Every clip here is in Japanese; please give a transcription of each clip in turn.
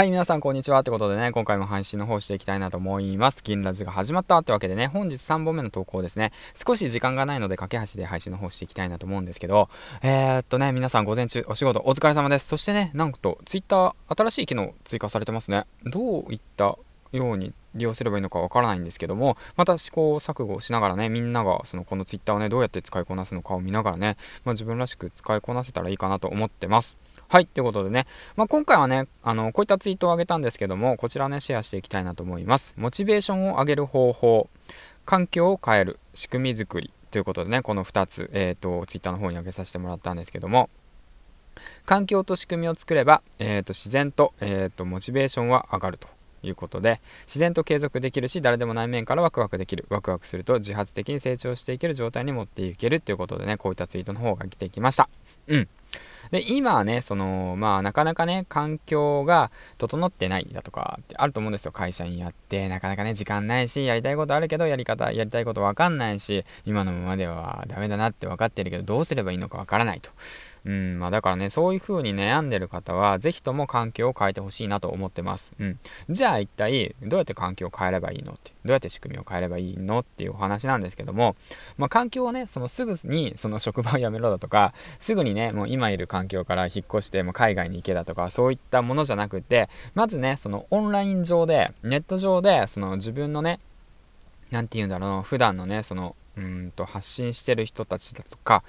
はい、皆さんこんにちは。ってことでね、今回も配信の方していきたいなと思います。銀ラジが始まったってわけでね、本日3本目の投稿ですね。少し時間がないので、架け橋で配信の方していきたいなと思うんですけど、えー、っとね、皆さん午前中お仕事お疲れ様です。そしてね、なんと Twitter 新しい機能追加されてますね。どういったように利用すればいいのかわからないんですけども、また試行錯誤しながらね、みんながそのこの Twitter をね、どうやって使いこなすのかを見ながらね、まあ、自分らしく使いこなせたらいいかなと思ってます。はい、ということでね、まあ、今回はね、あの、こういったツイートを上げたんですけども、こちらね、シェアしていきたいなと思います。モチベーションを上げる方法、環境を変える、仕組み作りということでね、この2つ、えっ、ー、と、ツイッターの方に上げさせてもらったんですけども、環境と仕組みを作れば、えーと、自然と,、えーとモチベーションは上がると。いうことで自然と継続できるし誰でも内面からワクワクできる。ワクワクすると自発的に成長していける状態に持っていける。ということでねこういったツイートの方が来てきました。うん。で今はねそのまあなかなかね環境が整ってないだとかってあると思うんですよ。会社にやってなかなかね時間ないしやりたいことあるけどやり方やりたいこと分かんないし今のままではダメだなって分かってるけどどうすればいいのか分からないと。うんまあ、だからねそういう風に悩んでる方は是非とも環境を変えてほしいなと思ってます、うん、じゃあ一体どうやって環境を変えればいいのってどうやって仕組みを変えればいいのっていうお話なんですけども、まあ、環境をねそのすぐにその職場を辞めろだとかすぐにねもう今いる環境から引っ越しても海外に行けだとかそういったものじゃなくてまずねそのオンライン上でネット上でその自分のね何て言うんだろう普段のねそのうんと発信してる人たちだとか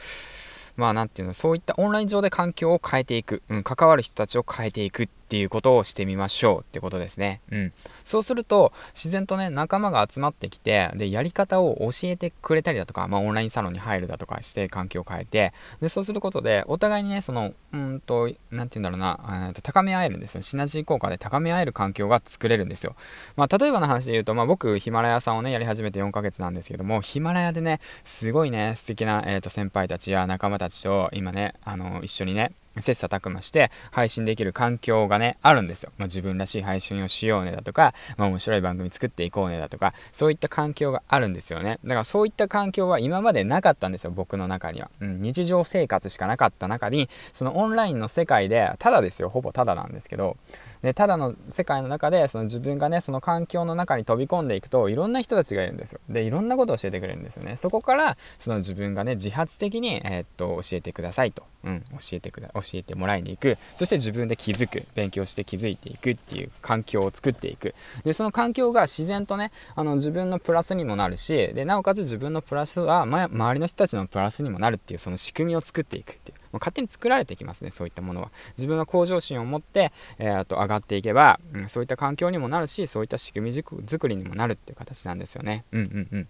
まあ、なんていうの、そういったオンライン上で環境を変えていく、うん、関わる人たちを変えていくっていうことをしてみましょうってことですね。うん。そうすると、自然とね、仲間が集まってきて、で、やり方を教えてくれたりだとか、まあ、オンラインサロンに入るだとかして環境を変えて、で、そうすることで、お互いにね、その、うんと、なんて言うんだろうな、と高め合えるんですよ。シナジー効果で高め合える環境が作れるんですよ。まあ、例えばの話で言うと、まあ、僕、ヒマラヤさんをね、やり始めて4ヶ月なんですけども、ヒマラヤでね、すごいね、素敵な、えー、と先輩たちや仲間たちと、今ね、あの、一緒にね、切磋琢磨して配信できる環境がね、あるんですよ。まあ、自分らしい配信をしようねだとか、まあ、面白い番組作っていこうねだとか、そういった環境があるんですよね。だからそういった環境は今までなかったんですよ、僕の中には。うん、日常生活しかなかった中に、そのオンラインの世界で、ただですよ、ほぼただなんですけど、でただの世界の中でその自分がねその環境の中に飛び込んでいくといろんな人たちがいるんですよでいろんなことを教えてくれるんですよねそこからその自分がね自発的に、えー、っと教えてくださいと、うん、教えてくだ教えてもらいに行く。そして自分で気づく勉強して気づいていくっていう環境を作っていく。でその環境が自然とねあの自分のプラスにもなるしでなおかつ自分のプラスは、ま、周りの人たちのプラスにもなるっていうその仕組みを作っていくっていう。う勝手に作られてきますねそういったものは。自分が向上心を持って、えー、と上がっていけば、うん、そういった環境にもなるしそういった仕組み作りにもなるっていう形なんですよね。うんうんうん。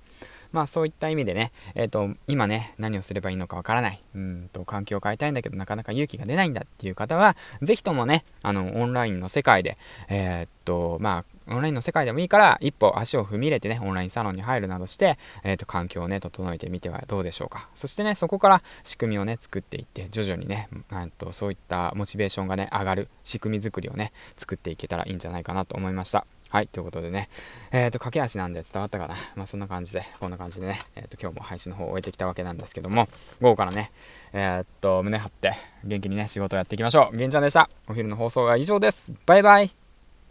まあそういった意味でね、えっ、ー、と、今ね、何をすればいいのかわからない、うんと、環境を変えたいんだけど、なかなか勇気が出ないんだっていう方は、ぜひともね、あの、オンラインの世界で、えー、と、まあ、オンラインの世界でもいいから、一歩足を踏み入れてね、オンラインサロンに入るなどして、えっ、ー、と、環境をね、整えてみてはどうでしょうか。そしてね、そこから仕組みをね、作っていって、徐々にね、とそういったモチベーションがね、上がる仕組み作りをね、作っていけたらいいんじゃないかなと思いました。はい、ということでね、えっ、ー、と、駆け足なんで伝わったかな。まあ、そんな感じで、こんな感じでね、えっ、ー、と、今日も配信の方を終えてきたわけなんですけども、午後からね、えっと、胸張って、元気にね、仕事をやっていきましょう。げんちゃんでした。お昼の放送は以上です。バイバイ。